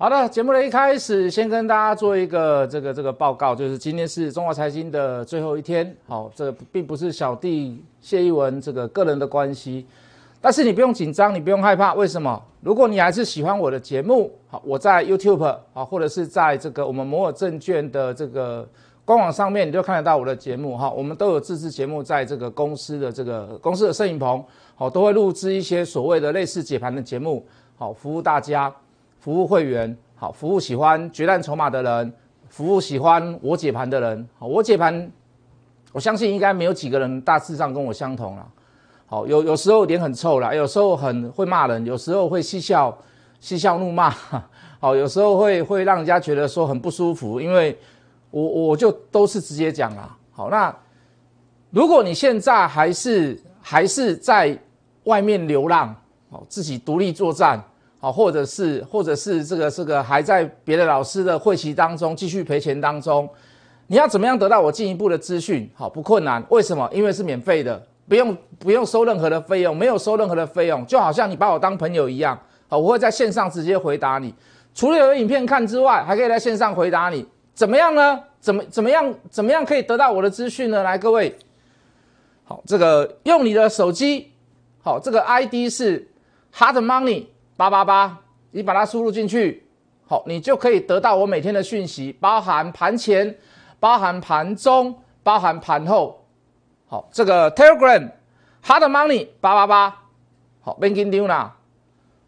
好的，节目的一开始，先跟大家做一个这个这个报告，就是今天是中华财经的最后一天。好，这并不是小弟谢一文这个个人的关系，但是你不用紧张，你不用害怕。为什么？如果你还是喜欢我的节目，好，我在 YouTube 啊，或者是在这个我们摩尔证券的这个官网上面，你就看得到我的节目哈。我们都有自制节目，在这个公司的这个公司的摄影棚，好，都会录制一些所谓的类似解盘的节目，好，服务大家。服务会员好，服务喜欢决战筹码的人，服务喜欢我解盘的人。好，我解盘，我相信应该没有几个人大致上跟我相同了。好，有有时候脸很臭啦，有时候很会骂人，有时候会嬉笑嬉笑怒骂。好，有时候会会让人家觉得说很不舒服，因为我我就都是直接讲啦。好，那如果你现在还是还是在外面流浪，好，自己独立作战。好，或者是，或者是这个这个还在别的老师的会期当中继续赔钱当中，你要怎么样得到我进一步的资讯？好，不困难。为什么？因为是免费的，不用不用收任何的费用，没有收任何的费用，就好像你把我当朋友一样。好，我会在线上直接回答你。除了有影片看之外，还可以在线上回答你。怎么样呢？怎么怎么样？怎么样可以得到我的资讯呢？来，各位，好，这个用你的手机，好，这个 ID 是 Hard Money。八八八，你把它输入进去，好，你就可以得到我每天的讯息，包含盘前、包含盘中、包含盘后。好，这个 Telegram Hard Money 八八八，好，Banking d 啦。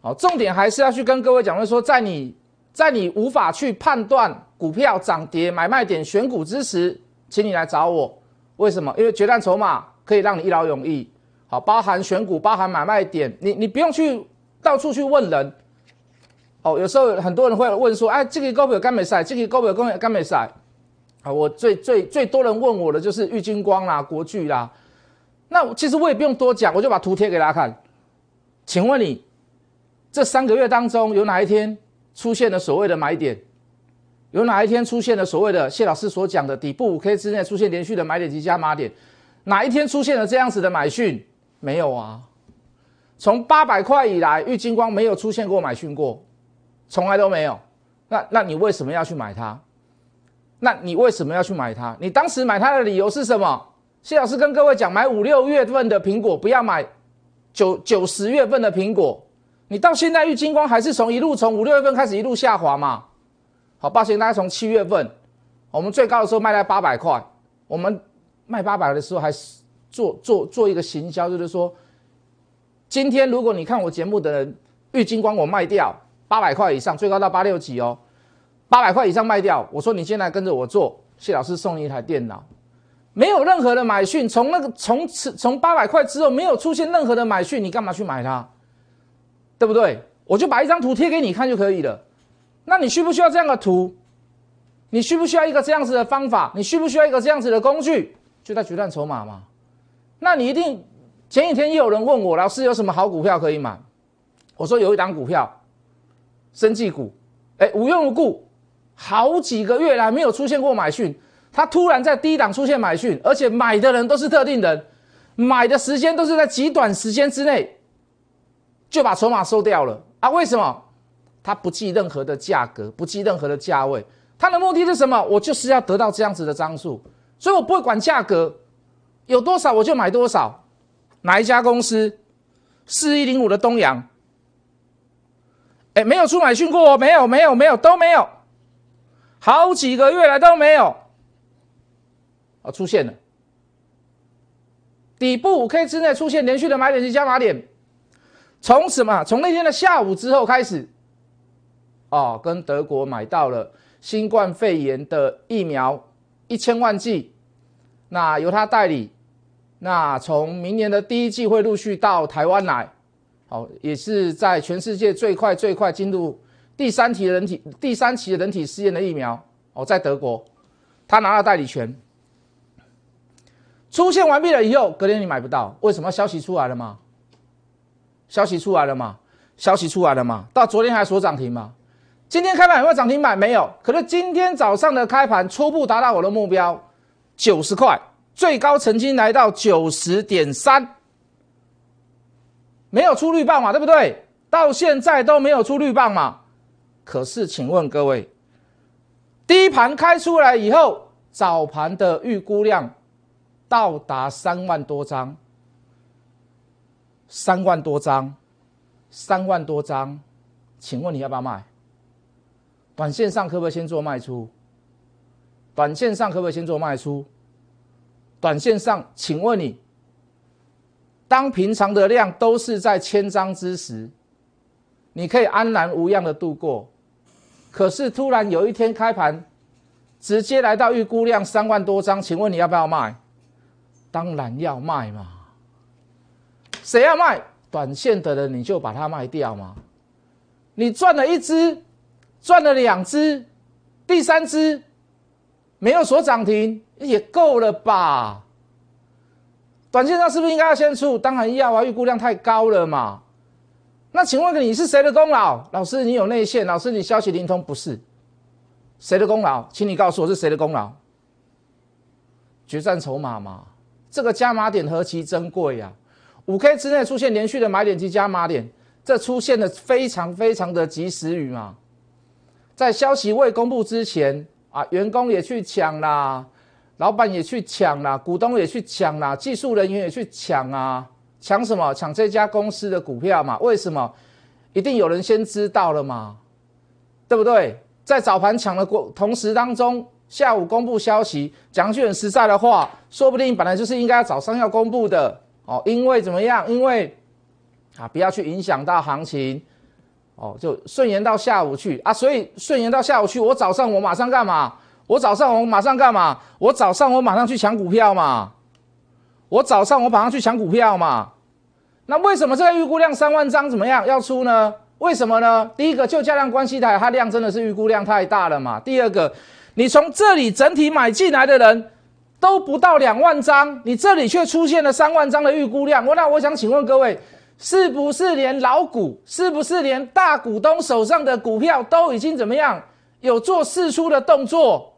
好，重点还是要去跟各位讲，就是说，在你在你无法去判断股票涨跌、买卖点、选股之时，请你来找我。为什么？因为决战筹码可以让你一劳永逸。好，包含选股、包含买卖点，你你不用去。到处去问人，哦，有时候很多人会问说，哎，这个高表干美赛，这个高表干干美赛，啊，我最最最多人问我的就是玉金光啦、国巨啦，那其实我也不用多讲，我就把图贴给大家看。请问你这三个月当中有哪一天出现了所谓的买点？有哪一天出现了所谓的谢老师所讲的底部五 K 之内出现连续的买点及加码点？哪一天出现了这样子的买讯？没有啊。从八百块以来，玉金光没有出现过买讯过，从来都没有。那那你为什么要去买它？那你为什么要去买它？你当时买它的理由是什么？谢老师跟各位讲，买五六月份的苹果，不要买九九十月份的苹果。你到现在玉金光还是从一路从五六月份开始一路下滑嘛？好，抱歉，大家从七月份，我们最高的时候卖在八百块，我们卖八百的时候还是做做做一个行销，就是说。今天如果你看我节目的人，玉金光我卖掉八百块以上，最高到八六几哦，八百块以上卖掉。我说你现在跟着我做，谢老师送你一台电脑，没有任何的买讯，从那个从此从八百块之后没有出现任何的买讯，你干嘛去买它？对不对？我就把一张图贴给你看就可以了。那你需不需要这样的图？你需不需要一个这样子的方法？你需不需要一个这样子的工具？就在决战筹码嘛。那你一定。前几天又有人问我，老师有什么好股票可以买？我说有一档股票，生技股，哎，无缘无故，好几个月来没有出现过买讯，它突然在低档出现买讯，而且买的人都是特定人，买的时间都是在极短时间之内就把筹码收掉了啊？为什么？他不计任何的价格，不计任何的价位，他的目的是什么？我就是要得到这样子的张数，所以我不会管价格有多少，我就买多少。哪一家公司？四一零五的东阳，哎，没有出买讯过哦，没有，没有，没有，都没有，好几个月来都没有，啊，出现了，底部五 K 之内出现连续的买点及加码点，从什么？从那天的下午之后开始，哦，跟德国买到了新冠肺炎的疫苗一千万剂，那由他代理。那从明年的第一季会陆续到台湾来，好，也是在全世界最快最快进入第三期人体第三期人体试验的疫苗哦，在德国，他拿了代理权，出现完毕了以后，隔天你买不到，为什么？消息出来了吗？消息出来了吗？消息出来了吗？到昨天还锁涨停吗？今天开盘有没有涨停板？没有，可是今天早上的开盘初步达到我的目标，九十块。最高曾经来到九十点三，没有出绿棒嘛，对不对？到现在都没有出绿棒嘛。可是，请问各位，第一盘开出来以后，早盘的预估量到达三万多张，三万多张，三万多张，请问你要不要卖？短线上可不可以先做卖出？短线上可不可以先做卖出？短线上，请问你，当平常的量都是在千张之时，你可以安然无恙的度过。可是突然有一天开盘，直接来到预估量三万多张，请问你要不要卖？当然要卖嘛。谁要卖？短线的人你就把它卖掉嘛。你赚了一只。赚了两只，第三只没有锁涨停也够了吧？短线上是不是应该要先出？当然要啊，预估量太高了嘛。那请问你是谁的功劳？老师，你有内线？老师，你消息灵通？不是，谁的功劳？请你告诉我是谁的功劳？决战筹码嘛，这个加码点何其珍贵呀！五 K 之内出现连续的买点及加码点，这出现的非常非常的及时雨嘛。在消息未公布之前啊，员工也去抢啦，老板也去抢啦，股东也去抢啦，技术人员也去抢啊，抢什么？抢这家公司的股票嘛？为什么？一定有人先知道了嘛？对不对？在早盘抢的过同时当中，下午公布消息，讲句很实在的话，说不定本来就是应该早上要公布的哦，因为怎么样？因为啊，不要去影响到行情。哦，就顺延到下午去啊，所以顺延到下午去，我早上我马上干嘛？我早上我马上干嘛？我早上我马上去抢股票嘛。我早上我马上去抢股票嘛。那为什么这个预估量三万张怎么样要出呢？为什么呢？第一个就价量关系台，它量真的是预估量太大了嘛。第二个，你从这里整体买进来的人都不到两万张，你这里却出现了三万张的预估量。我那我想请问各位。是不是连老股，是不是连大股东手上的股票都已经怎么样有做试出的动作？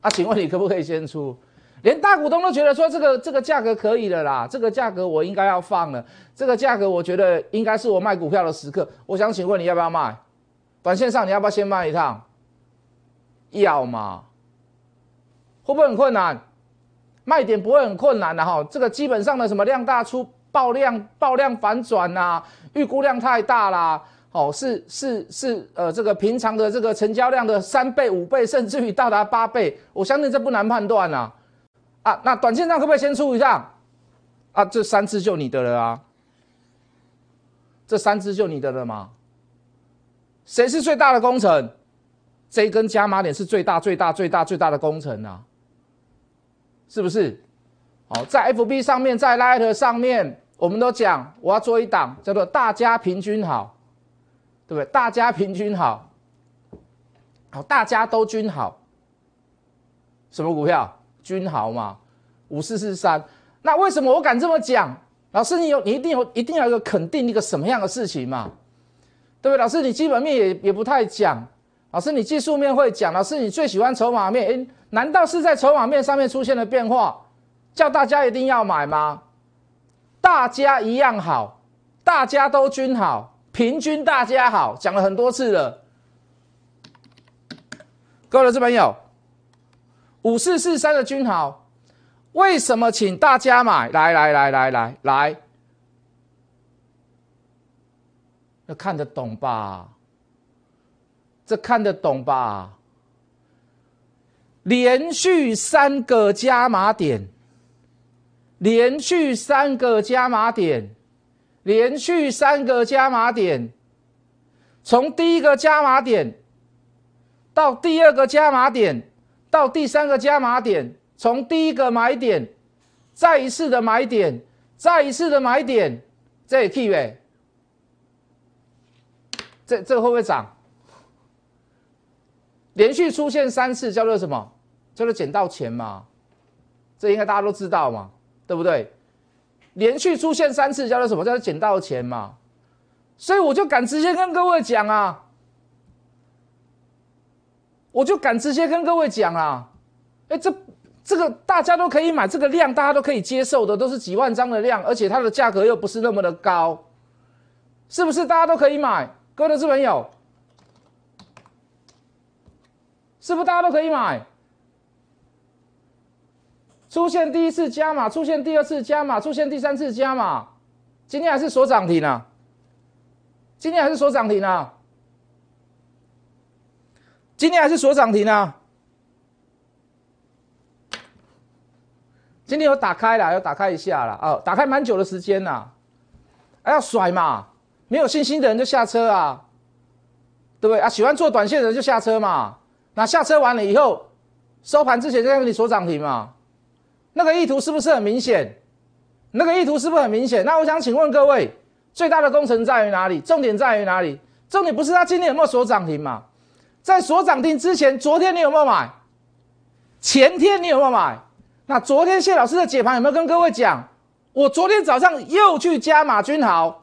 啊，请问你可不可以先出？连大股东都觉得说这个这个价格可以了啦，这个价格我应该要放了，这个价格我觉得应该是我卖股票的时刻。我想请问你要不要卖？短线上你要不要先卖一趟？要嘛？会不会很困难？卖点不会很困难的哈，这个基本上的什么量大出。爆量爆量反转呐，预估量太大啦，哦，是是是，呃，这个平常的这个成交量的三倍、五倍，甚至于到达八倍，我相信这不难判断呐。啊，那短线上可不可以先出一下？啊，这三只就你的了啊，这三只就你的了吗？谁是最大的工程？这根加码点是最大、最大、最大、最大的工程啊，是不是？好，在 FB 上面，在 Light 上面，我们都讲我要做一档叫做“大家平均好”，对不对？大家平均好，好，大家都均好。什么股票？均好嘛？五四四三。那为什么我敢这么讲？老师，你有你一定有一定要有肯定一个什么样的事情嘛？对不对？老师，你基本面也也不太讲。老师，你技术面会讲。老师，你最喜欢筹码面？诶，难道是在筹码面上面出现了变化？叫大家一定要买吗？大家一样好，大家都均好，平均大家好，讲了很多次了。各位投资朋友，五四四三的均好，为什么请大家买？来来来来来来，要看得懂吧？这看得懂吧？连续三个加码点。连续三个加码点，连续三个加码点，从第一个加码点到第二个加码点，到第三个加码点，从第一个买点，再一次的买点，再一次的买点，这也 key 呗？这这会不会涨？连续出现三次叫做什么？叫做捡到钱嘛？这应该大家都知道嘛？对不对？连续出现三次叫做什么？叫做捡到钱嘛。所以我就敢直接跟各位讲啊。我就敢直接跟各位讲啊，哎，这这个大家都可以买，这个量大家都可以接受的，都是几万张的量，而且它的价格又不是那么的高。是不是大家都可以买？各位投资朋友。是不是大家都可以买？出现第一次加码，出现第二次加码，出现第三次加码，今天还是锁涨停啊！今天还是锁涨停啊！今天还是锁涨停啊！今天有打开了，有打开一下了哦，打开蛮久的时间呐，还要甩嘛？没有信心的人就下车啊，对不对啊？喜欢做短线的人就下车嘛。那下车完了以后，收盘之前就在给你锁涨停嘛。那个意图是不是很明显？那个意图是不是很明显？那我想请问各位，最大的工程在于哪里？重点在于哪里？重点不是他今天有没有锁涨停嘛？在锁涨停之前，昨天你有没有买？前天你有没有买？那昨天谢老师的解盘有没有跟各位讲？我昨天早上又去加码君豪。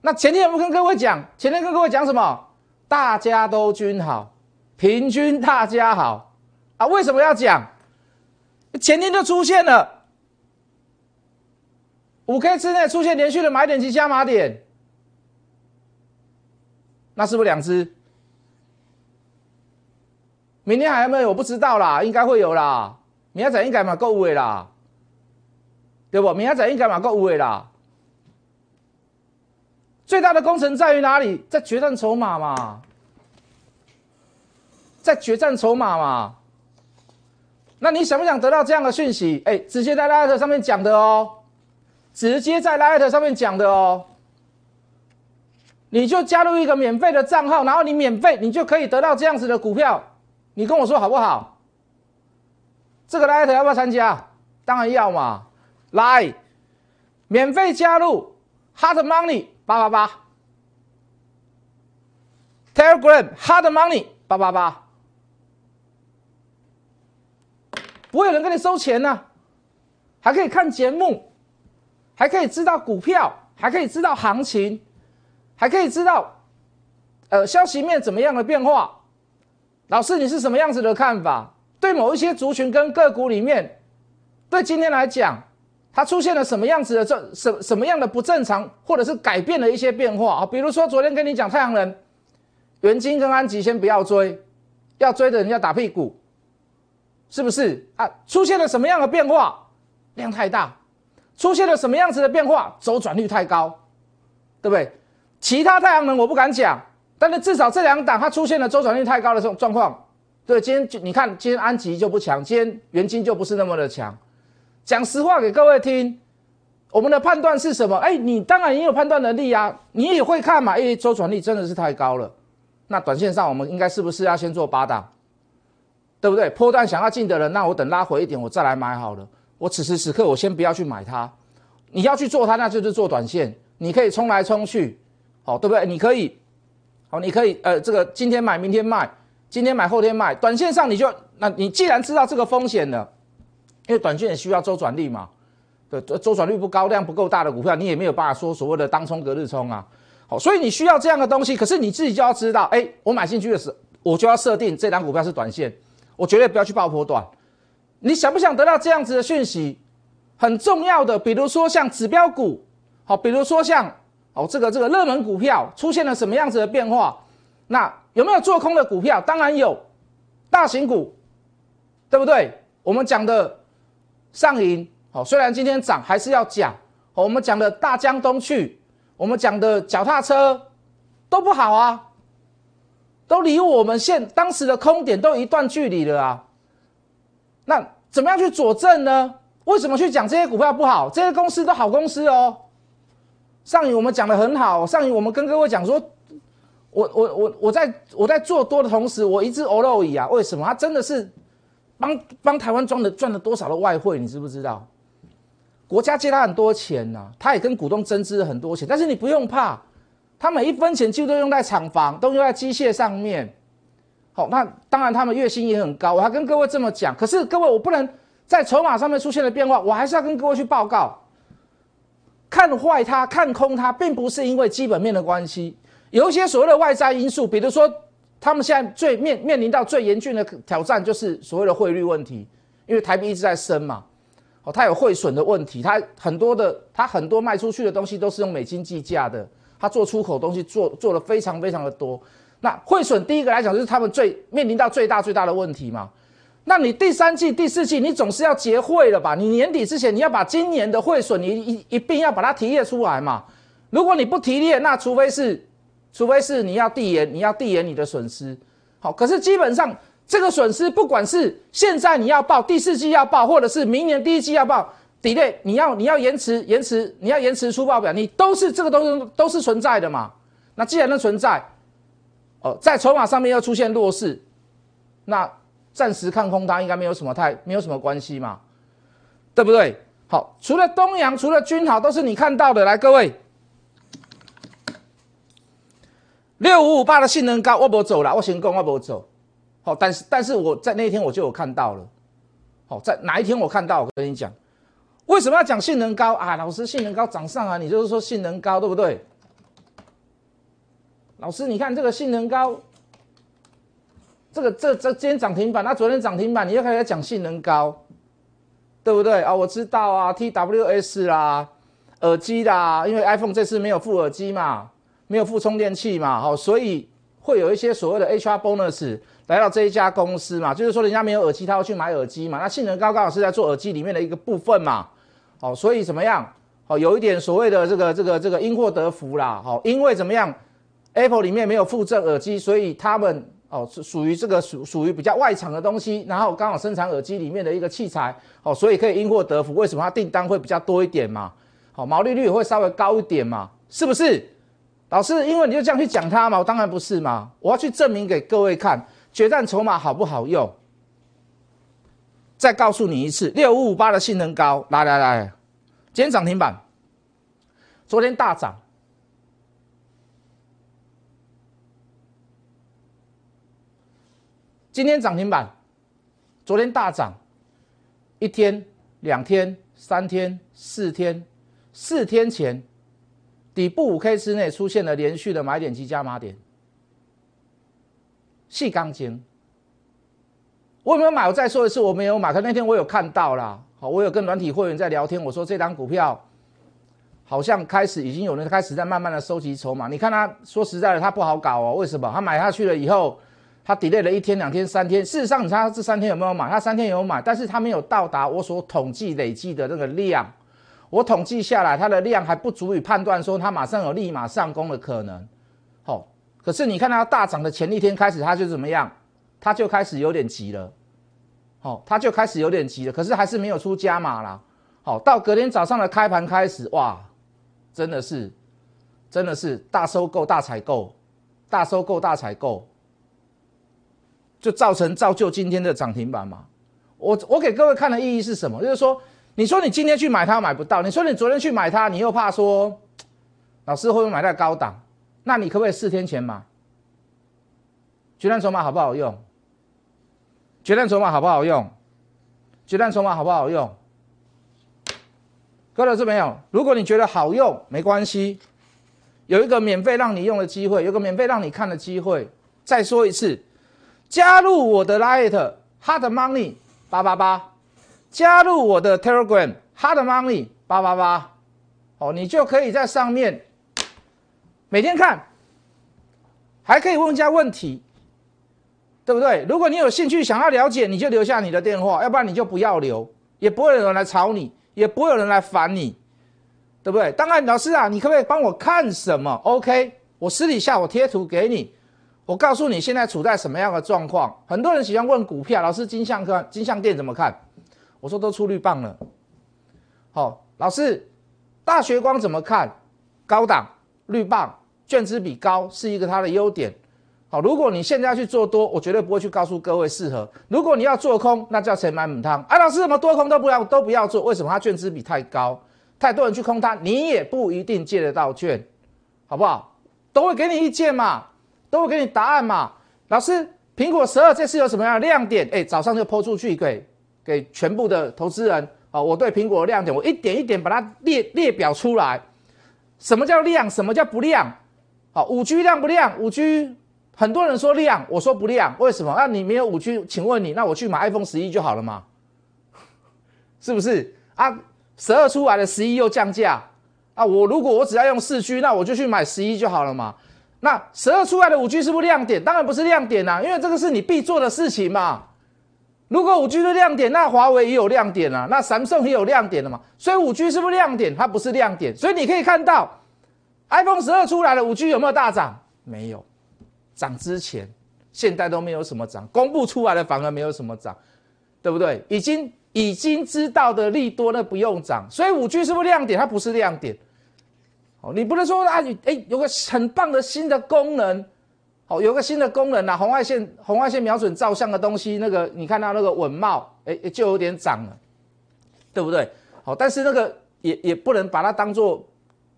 那前天有没有跟各位讲？前天跟各位讲什么？大家都均好，平均大家好啊？为什么要讲？前天就出现了五 K 之内出现连续的买点及加码点，那是不是两只？明天还有没有？我不知道啦，应该会有啦。明仔载应该嘛够位啦，对不？明仔载应该嘛够位啦。最大的工程在于哪里？在决战筹码嘛，在决战筹码嘛。那你想不想得到这样的讯息？哎，直接在 Light 上面讲的哦，直接在 Light 上面讲的哦。你就加入一个免费的账号，然后你免费，你就可以得到这样子的股票。你跟我说好不好？这个 light 要不要参加？当然要嘛！来，免费加入 Hard Money 八八八，Telegram Hard Money 八八八，不会有人跟你收钱呢，还可以看节目，还可以知道股票，还可以知道行情，还可以知道呃消息面怎么样的变化。老师，你是什么样子的看法？对某一些族群跟个股里面，对今天来讲，它出现了什么样子的这什什么样的不正常，或者是改变了一些变化啊？比如说昨天跟你讲太阳能、元金跟安吉，先不要追，要追的人要打屁股，是不是啊？出现了什么样的变化？量太大，出现了什么样子的变化？周转率太高，对不对？其他太阳能我不敢讲。但是至少这两档它出现了周转率太高的这种状况，对，今天就你看今天安吉就不强，今天元金就不是那么的强。讲实话给各位听，我们的判断是什么？哎，你当然也有判断能力啊，你也会看嘛。哎，周转率真的是太高了，那短线上我们应该是不是要先做八档，对不对？破段想要进的人，那我等拉回一点我再来买好了。我此时此刻我先不要去买它，你要去做它，那就是做短线，你可以冲来冲去，好，对不对？你可以。好，你可以呃，这个今天买，明天卖，今天买，后天卖。短线上你就，那你既然知道这个风险了，因为短线也需要周转率嘛，对，周转率不高，量不够大的股票，你也没有办法说所谓的当冲隔日冲啊。好，所以你需要这样的东西，可是你自己就要知道，哎，我买进去的时候，我就要设定这档股票是短线，我绝对不要去爆破短。你想不想得到这样子的讯息？很重要的，比如说像指标股，好，比如说像。哦，这个这个热门股票出现了什么样子的变化？那有没有做空的股票？当然有，大型股，对不对？我们讲的上银，好，虽然今天涨，还是要讲。我们讲的大江东去，我们讲的脚踏车都不好啊，都离我们现当时的空点都一段距离了啊。那怎么样去佐证呢？为什么去讲这些股票不好？这些公司都好公司哦。上影我们讲的很好，上影我们跟各位讲说，我我我我在我在做多的同时，我一直欧肉椅啊，为什么？他真的是帮帮台湾赚了赚了多少的外汇，你知不知道？国家借他很多钱呐，他也跟股东增资了很多钱，但是你不用怕，他每一分钱几乎都用在厂房，都用在机械上面。好，那当然他们月薪也很高，我还跟各位这么讲。可是各位，我不能在筹码上面出现了变化，我还是要跟各位去报告。看坏它，看空它，并不是因为基本面的关系，有一些所谓的外在因素，比如说他们现在最面面临到最严峻的挑战就是所谓的汇率问题，因为台币一直在升嘛，哦，它有汇损的问题，它很多的，它很多卖出去的东西都是用美金计价的，它做出口东西做做的非常非常的多，那汇损第一个来讲就是他们最面临到最大最大的问题嘛。那你第三季、第四季你总是要结汇了吧？你年底之前你要把今年的汇损你一一并要把它提列出来嘛。如果你不提列，那除非是，除非是你要递延，你要递延你的损失。好，可是基本上这个损失，不管是现在你要报第四季要报，或者是明年第一季要报，delay 你要你要延迟延迟，你要延迟出报表，你都是这个都是都是存在的嘛。那既然能存在，哦，在筹码上面又出现弱势，那暂时看空它应该没有什么太没有什么关系嘛，对不对？好，除了东阳，除了君豪，都是你看到的。来，各位。六五五八的性能高，我不走了，我先讲我不走。好，但是但是我在那一天我就有看到了。好，在哪一天我看到？我跟你讲，为什么要讲性能高啊？老师，性能高涨上啊，你就是说性能高，对不对？老师，你看这个性能高，这个这这今天涨停板，那昨天涨停板，你又开始讲性能高，对不对啊？我知道啊，TWS 啦，耳机啦，因为 iPhone 这次没有附耳机嘛。没有付充电器嘛，好，所以会有一些所谓的 HR bonus 来到这一家公司嘛，就是说人家没有耳机，他要去买耳机嘛，那性能高刚好是在做耳机里面的一个部分嘛，哦，所以怎么样，哦，有一点所谓的这个这个这个因祸得福啦，好，因为怎么样，Apple 里面没有附赠耳机，所以他们哦是属于这个属属于比较外厂的东西，然后刚好生产耳机里面的一个器材，哦，所以可以因祸得福，为什么它订单会比较多一点嘛，好，毛利率会稍微高一点嘛，是不是？老师，因为你就这样去讲它嘛，我当然不是嘛，我要去证明给各位看，决战筹码好不好用？再告诉你一次，六五五八的性能高，来来来，今天涨停板，昨天大涨，今天涨停板，昨天大涨，一天、两天、三天、四天，四天前。底部五 K 之内出现了连续的买点及加码点，细钢筋，我有没有买？我再说一次，我没有买。可那天我有看到啦，好，我有跟软体会员在聊天，我说这张股票好像开始已经有人开始在慢慢的收集筹码。你看他说实在的，他不好搞哦。为什么？他买下去了以后，他 delay 了一天、两天、三天。事实上，你看这三天有没有买？他三天有买，但是他没有到达我所统计累计的那个量。我统计下来，它的量还不足以判断说它马上有立马上攻的可能。好，可是你看它大涨的前一天开始，它就怎么样？它就开始有点急了。哦，他就开始有点急了。可是还是没有出加码啦。好，到隔天早上的开盘开始，哇，真的是，真的是大收购、大采购、大收购、大采购，就造成造就今天的涨停板嘛。我我给各位看的意义是什么？就是说。你说你今天去买它买不到，你说你昨天去买它，你又怕说老师会不会买在高档？那你可不可以四天前买？决战筹码好不好用？决战筹码好不好用？决战筹码好不好用？各位这没有？如果你觉得好用，没关系，有一个免费让你用的机会，有个免费让你看的机会。再说一次，加入我的 Light Hard Money 八八八。加入我的 Telegram Hard Money 八八八，哦，你就可以在上面每天看，还可以问一下问题，对不对？如果你有兴趣想要了解，你就留下你的电话，要不然你就不要留，也不会有人来吵你，也不会有人来烦你，对不对？当然，老师啊，你可不可以帮我看什么？OK，我私底下我贴图给你，我告诉你现在处在什么样的状况。很多人喜欢问股票，老师金相科、金相店怎么看？我说都出绿棒了，好，老师，大学光怎么看？高档绿棒，卷资比高是一个它的优点。好，如果你现在要去做多，我绝对不会去告诉各位适合。如果你要做空，那叫谁买母汤？哎，老师什么多空都不要都不要做？为什么？它卷资比太高，太多人去空它，你也不一定借得到券，好不好？都会给你意见嘛，都会给你答案嘛。老师，苹果十二这次有什么样的亮点？哎，早上就抛出去给。给全部的投资人啊！我对苹果的亮点，我一点一点把它列列表出来。什么叫亮？什么叫不亮？好，五 G 亮不亮？五 G 很多人说亮，我说不亮，为什么？那你没有五 G，请问你，那我去买 iPhone 十一就好了嘛？是不是啊？十二出来的十一又降价啊！我如果我只要用四 G，那我就去买十一就好了嘛？那十二出来的五 G 是不是亮点？当然不是亮点啊，因为这个是你必做的事情嘛。如果五 G 是亮点，那华为也有亮点啊，那闪送也有亮点了嘛。所以五 G 是不是亮点？它不是亮点。所以你可以看到，iPhone 十二出来了，五 G 有没有大涨？没有，涨之前，现在都没有什么涨，公布出来的反而没有什么涨，对不对？已经已经知道的利多，那不用涨。所以五 G 是不是亮点？它不是亮点。你不能说啊，你哎有个很棒的新的功能，好有个新的功能啊，红外线红外线瞄准照相的东西，那个你看到那个稳茂，哎就有点涨了，对不对？好，但是那个也也不能把它当做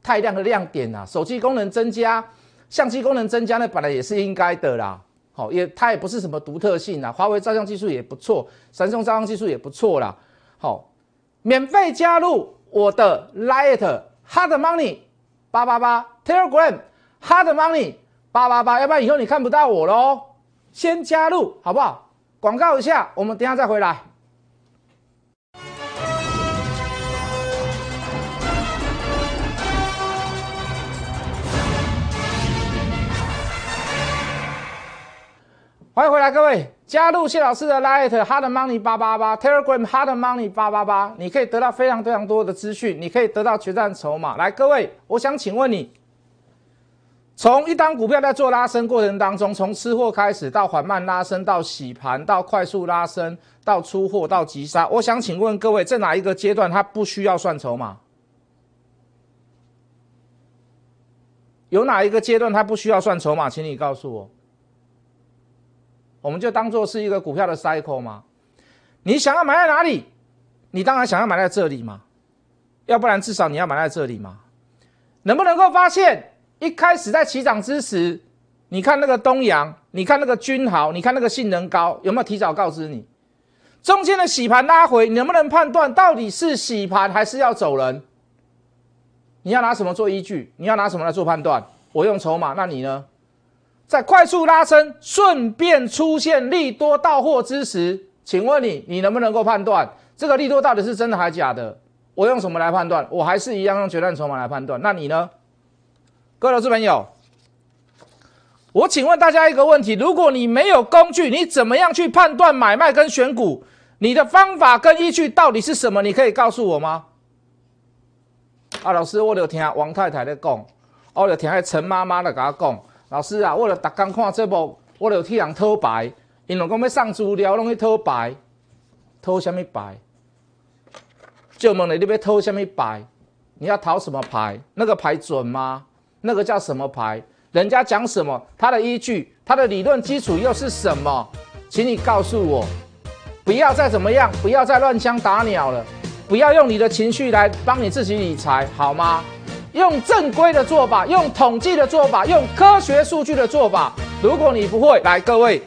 太亮的亮点啊。手机功能增加，相机功能增加，呢本来也是应该的啦。好，也它也不是什么独特性啊。华为照相技术也不错，三星照相技术也不错啦。好，免费加入我的 Light Hard Money。八八八 Telegram Hard Money 八八八，要不然以后你看不到我喽。先加入好不好？广告一下，我们等下再回来。欢迎回来，各位加入谢老师的 Light Hard Money 八八八 Telegram Hard Money 八八八，你可以得到非常非常多的资讯，你可以得到决战筹码。来，各位，我想请问你，从一单股票在做拉升过程当中，从吃货开始到缓慢拉升，到洗盘，到快速拉升，到出货，到急杀，我想请问各位，在哪一个阶段它不需要算筹码？有哪一个阶段它不需要算筹码？请你告诉我。我们就当做是一个股票的 cycle 吗？你想要买在哪里？你当然想要买在这里嘛，要不然至少你要买在这里嘛。能不能够发现一开始在起涨之时，你看那个东阳，你看那个君豪，你看那个性能高，有没有提早告知你？中间的洗盘拉回，能不能判断到底是洗盘还是要走人？你要拿什么做依据？你要拿什么来做判断？我用筹码，那你呢？在快速拉升，顺便出现利多到货之时，请问你，你能不能够判断这个利多到底是真的还是假的？我用什么来判断？我还是一样用决战筹码来判断。那你呢，各位投资朋友？我请问大家一个问题：如果你没有工具，你怎么样去判断买卖跟选股？你的方法跟依据到底是什么？你可以告诉我吗？啊，老师，我有听王太太在讲，我有听陈妈妈在跟我讲。老师啊，我了逐工看这部，我了替人偷牌，因为讲要上资料，拢去偷牌，偷什么牌？就问你，你要偷什么牌？你要讨什么牌？那个牌准吗？那个叫什么牌？人家讲什么？他的依据，他的理论基础又是什么？请你告诉我，不要再怎么样，不要再乱枪打鸟了，不要用你的情绪来帮你自己理财，好吗？用正规的做法，用统计的做法，用科学数据的做法。如果你不会，来各位，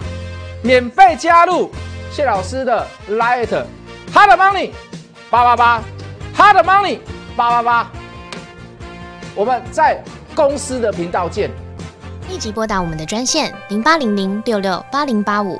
免费加入谢老师的 Light Hard Money 八八八 Hard Money 八八八。我们在公司的频道见。立即拨打我们的专线零八零零六六八零八五。